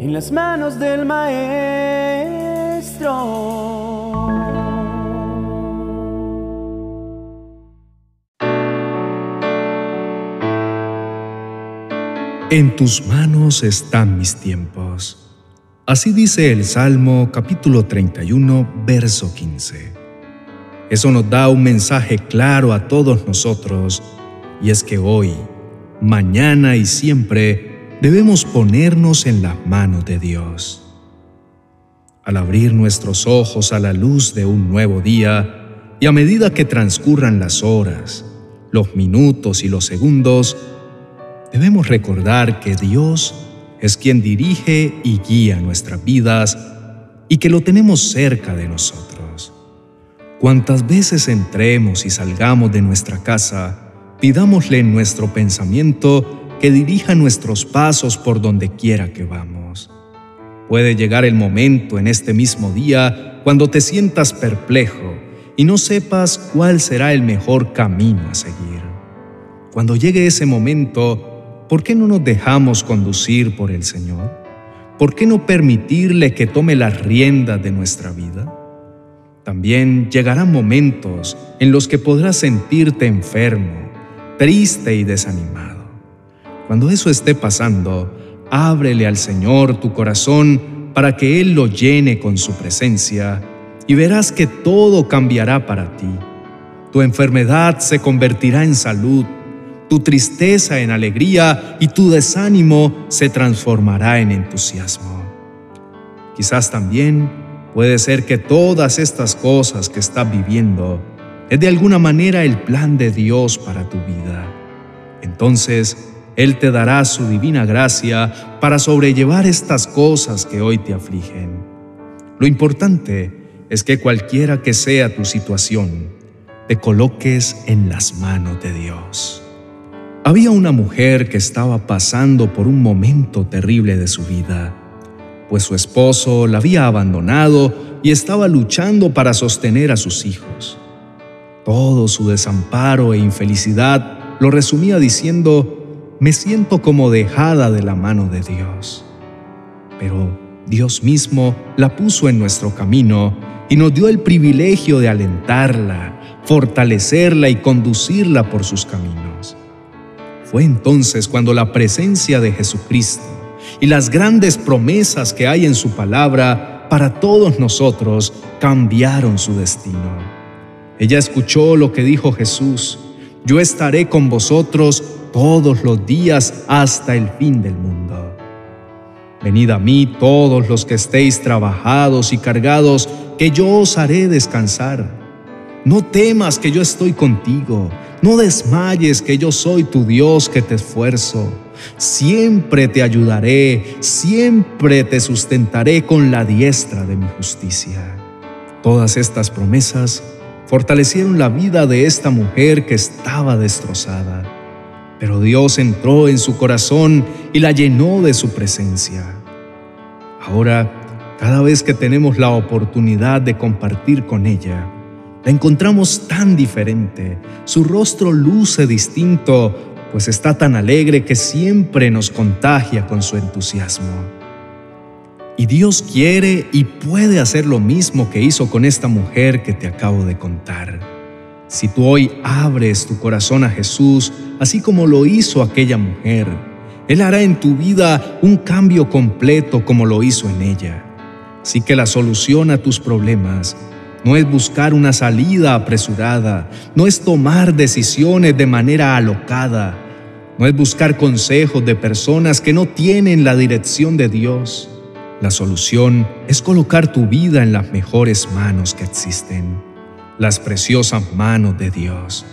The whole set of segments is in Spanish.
en las manos del Maestro. En tus manos están mis tiempos. Así dice el Salmo capítulo 31, verso 15. Eso nos da un mensaje claro a todos nosotros, y es que hoy, mañana y siempre debemos ponernos en las manos de Dios. Al abrir nuestros ojos a la luz de un nuevo día, y a medida que transcurran las horas, los minutos y los segundos, debemos recordar que Dios es quien dirige y guía nuestras vidas y que lo tenemos cerca de nosotros. Cuantas veces entremos y salgamos de nuestra casa, pidámosle en nuestro pensamiento que dirija nuestros pasos por donde quiera que vamos. Puede llegar el momento en este mismo día cuando te sientas perplejo y no sepas cuál será el mejor camino a seguir. Cuando llegue ese momento, ¿por qué no nos dejamos conducir por el Señor? ¿Por qué no permitirle que tome las riendas de nuestra vida? También llegarán momentos en los que podrás sentirte enfermo, triste y desanimado. Cuando eso esté pasando, ábrele al Señor tu corazón para que Él lo llene con su presencia y verás que todo cambiará para ti. Tu enfermedad se convertirá en salud tu tristeza en alegría y tu desánimo se transformará en entusiasmo. Quizás también puede ser que todas estas cosas que estás viviendo es de alguna manera el plan de Dios para tu vida. Entonces, Él te dará su divina gracia para sobrellevar estas cosas que hoy te afligen. Lo importante es que cualquiera que sea tu situación, te coloques en las manos de Dios. Había una mujer que estaba pasando por un momento terrible de su vida, pues su esposo la había abandonado y estaba luchando para sostener a sus hijos. Todo su desamparo e infelicidad lo resumía diciendo, me siento como dejada de la mano de Dios. Pero Dios mismo la puso en nuestro camino y nos dio el privilegio de alentarla, fortalecerla y conducirla por sus caminos. Fue entonces cuando la presencia de Jesucristo y las grandes promesas que hay en su palabra para todos nosotros cambiaron su destino. Ella escuchó lo que dijo Jesús, yo estaré con vosotros todos los días hasta el fin del mundo. Venid a mí todos los que estéis trabajados y cargados, que yo os haré descansar. No temas que yo estoy contigo no desmayes que yo soy tu Dios que te esfuerzo. Siempre te ayudaré, siempre te sustentaré con la diestra de mi justicia. Todas estas promesas fortalecieron la vida de esta mujer que estaba destrozada. Pero Dios entró en su corazón y la llenó de su presencia. Ahora, cada vez que tenemos la oportunidad de compartir con ella, la encontramos tan diferente, su rostro luce distinto, pues está tan alegre que siempre nos contagia con su entusiasmo. Y Dios quiere y puede hacer lo mismo que hizo con esta mujer que te acabo de contar. Si tú hoy abres tu corazón a Jesús, así como lo hizo aquella mujer, Él hará en tu vida un cambio completo como lo hizo en ella. Así que la solución a tus problemas no es buscar una salida apresurada, no es tomar decisiones de manera alocada, no es buscar consejos de personas que no tienen la dirección de Dios. La solución es colocar tu vida en las mejores manos que existen, las preciosas manos de Dios.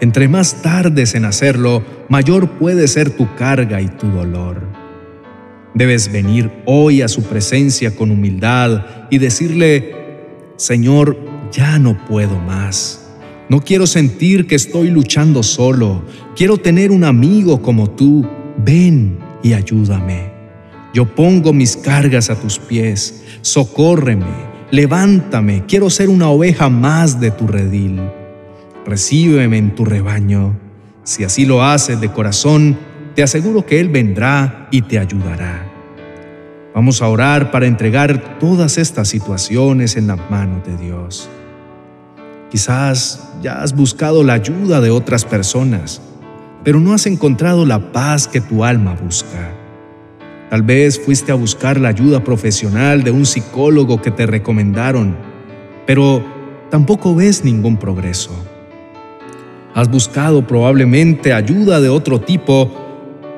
Entre más tardes en hacerlo, mayor puede ser tu carga y tu dolor. Debes venir hoy a su presencia con humildad y decirle, Señor, ya no puedo más. No quiero sentir que estoy luchando solo. Quiero tener un amigo como tú. Ven y ayúdame. Yo pongo mis cargas a tus pies. Socórreme, levántame. Quiero ser una oveja más de tu redil. Recíbeme en tu rebaño. Si así lo haces de corazón, te aseguro que Él vendrá y te ayudará. Vamos a orar para entregar todas estas situaciones en las manos de Dios. Quizás ya has buscado la ayuda de otras personas, pero no has encontrado la paz que tu alma busca. Tal vez fuiste a buscar la ayuda profesional de un psicólogo que te recomendaron, pero tampoco ves ningún progreso. Has buscado probablemente ayuda de otro tipo,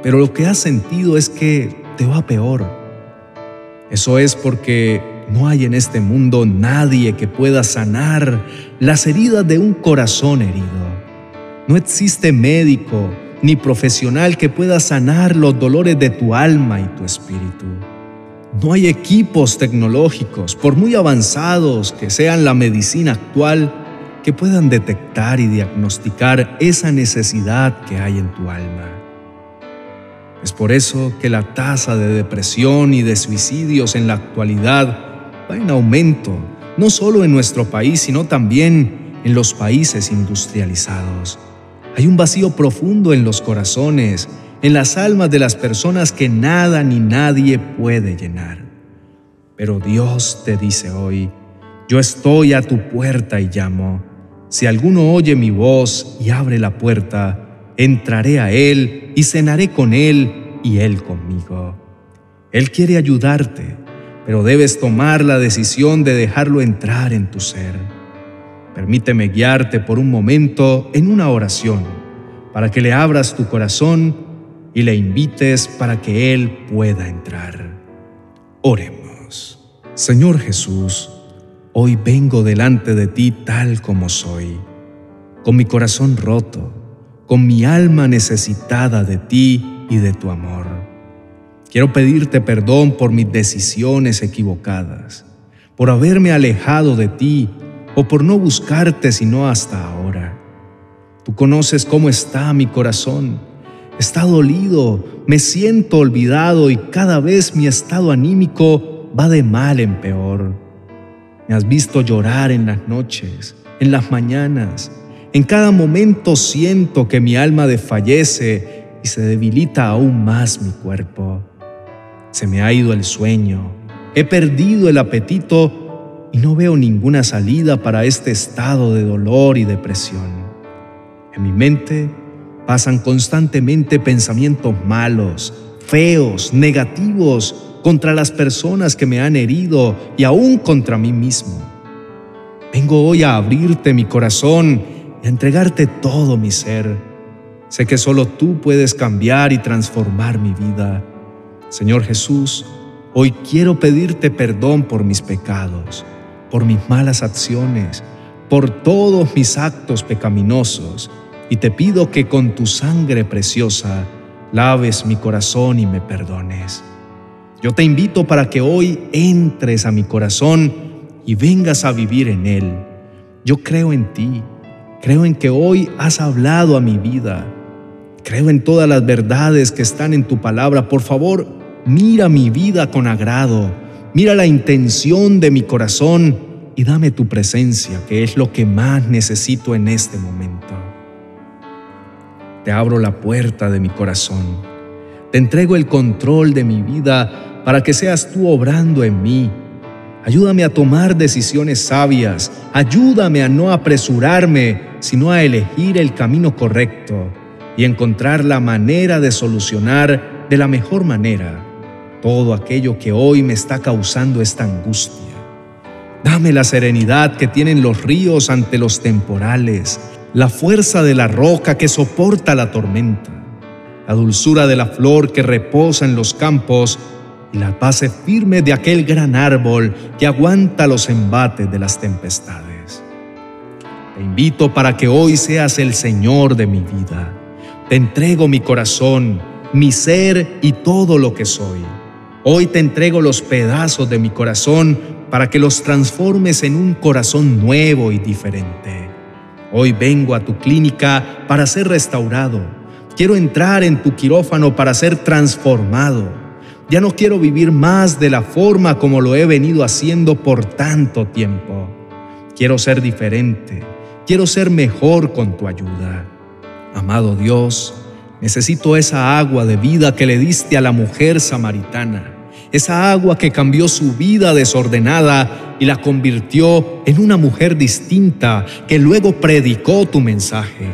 pero lo que has sentido es que te va peor eso es porque no hay en este mundo nadie que pueda sanar las heridas de un corazón herido. No existe médico ni profesional que pueda sanar los dolores de tu alma y tu espíritu. No hay equipos tecnológicos, por muy avanzados que sean la medicina actual, que puedan detectar y diagnosticar esa necesidad que hay en tu alma. Es por eso que la tasa de depresión y de suicidios en la actualidad va en aumento, no solo en nuestro país, sino también en los países industrializados. Hay un vacío profundo en los corazones, en las almas de las personas que nada ni nadie puede llenar. Pero Dios te dice hoy, yo estoy a tu puerta y llamo. Si alguno oye mi voz y abre la puerta, entraré a Él y cenaré con Él y Él conmigo. Él quiere ayudarte, pero debes tomar la decisión de dejarlo entrar en tu ser. Permíteme guiarte por un momento en una oración para que le abras tu corazón y le invites para que Él pueda entrar. Oremos. Señor Jesús, hoy vengo delante de ti tal como soy, con mi corazón roto con mi alma necesitada de ti y de tu amor. Quiero pedirte perdón por mis decisiones equivocadas, por haberme alejado de ti o por no buscarte sino hasta ahora. Tú conoces cómo está mi corazón. Está dolido, me siento olvidado y cada vez mi estado anímico va de mal en peor. Me has visto llorar en las noches, en las mañanas, en cada momento siento que mi alma desfallece y se debilita aún más mi cuerpo. Se me ha ido el sueño, he perdido el apetito y no veo ninguna salida para este estado de dolor y depresión. En mi mente pasan constantemente pensamientos malos, feos, negativos contra las personas que me han herido y aún contra mí mismo. Vengo hoy a abrirte mi corazón y entregarte todo mi ser. Sé que solo tú puedes cambiar y transformar mi vida. Señor Jesús, hoy quiero pedirte perdón por mis pecados, por mis malas acciones, por todos mis actos pecaminosos, y te pido que con tu sangre preciosa laves mi corazón y me perdones. Yo te invito para que hoy entres a mi corazón y vengas a vivir en él. Yo creo en ti Creo en que hoy has hablado a mi vida. Creo en todas las verdades que están en tu palabra. Por favor, mira mi vida con agrado. Mira la intención de mi corazón y dame tu presencia, que es lo que más necesito en este momento. Te abro la puerta de mi corazón. Te entrego el control de mi vida para que seas tú obrando en mí Ayúdame a tomar decisiones sabias. Ayúdame a no apresurarme, sino a elegir el camino correcto y encontrar la manera de solucionar de la mejor manera todo aquello que hoy me está causando esta angustia. Dame la serenidad que tienen los ríos ante los temporales, la fuerza de la roca que soporta la tormenta, la dulzura de la flor que reposa en los campos y la base firme de aquel gran árbol que aguanta los embates de las tempestades. Te invito para que hoy seas el Señor de mi vida. Te entrego mi corazón, mi ser y todo lo que soy. Hoy te entrego los pedazos de mi corazón para que los transformes en un corazón nuevo y diferente. Hoy vengo a tu clínica para ser restaurado. Quiero entrar en tu quirófano para ser transformado ya no quiero vivir más de la forma como lo he venido haciendo por tanto tiempo. Quiero ser diferente. Quiero ser mejor con tu ayuda. Amado Dios, necesito esa agua de vida que le diste a la mujer samaritana, esa agua que cambió su vida desordenada y la convirtió en una mujer distinta que luego predicó tu mensaje.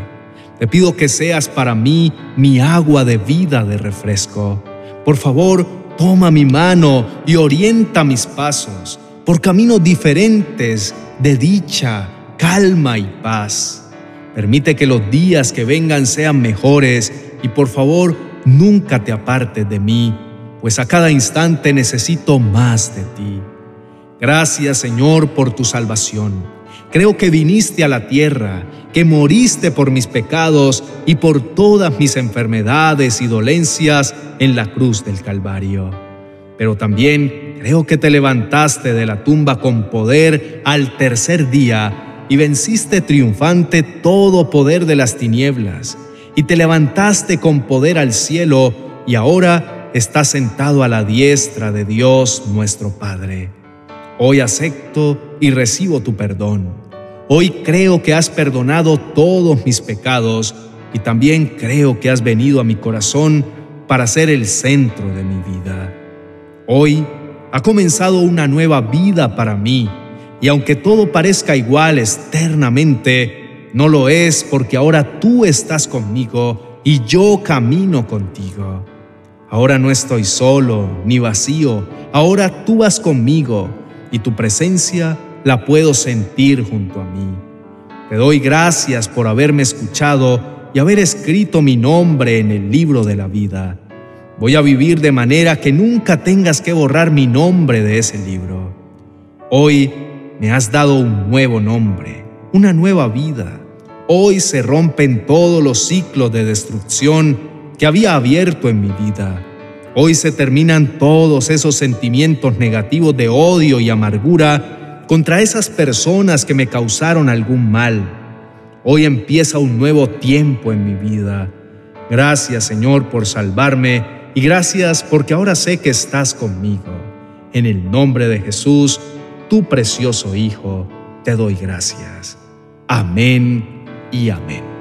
Te pido que seas para mí mi agua de vida de refresco. Por favor, toma mi mano y orienta mis pasos por caminos diferentes de dicha, calma y paz. Permite que los días que vengan sean mejores y por favor nunca te apartes de mí, pues a cada instante necesito más de ti. Gracias Señor por tu salvación. Creo que viniste a la tierra, que moriste por mis pecados y por todas mis enfermedades y dolencias en la cruz del Calvario. Pero también creo que te levantaste de la tumba con poder al tercer día y venciste triunfante todo poder de las tinieblas y te levantaste con poder al cielo y ahora estás sentado a la diestra de Dios nuestro Padre. Hoy acepto y recibo tu perdón. Hoy creo que has perdonado todos mis pecados y también creo que has venido a mi corazón para ser el centro de mi vida. Hoy ha comenzado una nueva vida para mí y aunque todo parezca igual externamente, no lo es porque ahora tú estás conmigo y yo camino contigo. Ahora no estoy solo ni vacío, ahora tú vas conmigo y tu presencia la puedo sentir junto a mí. Te doy gracias por haberme escuchado y haber escrito mi nombre en el libro de la vida. Voy a vivir de manera que nunca tengas que borrar mi nombre de ese libro. Hoy me has dado un nuevo nombre una nueva vida. Hoy se rompen todos los ciclos de destrucción que había abierto en mi vida. Hoy se terminan todos esos sentimientos negativos de odio y amargura contra esas personas que me causaron algún mal. Hoy empieza un nuevo tiempo en mi vida. Gracias Señor por salvarme y gracias porque ahora sé que estás conmigo. En el nombre de Jesús, tu precioso Hijo te doy gracias. Amén y amén.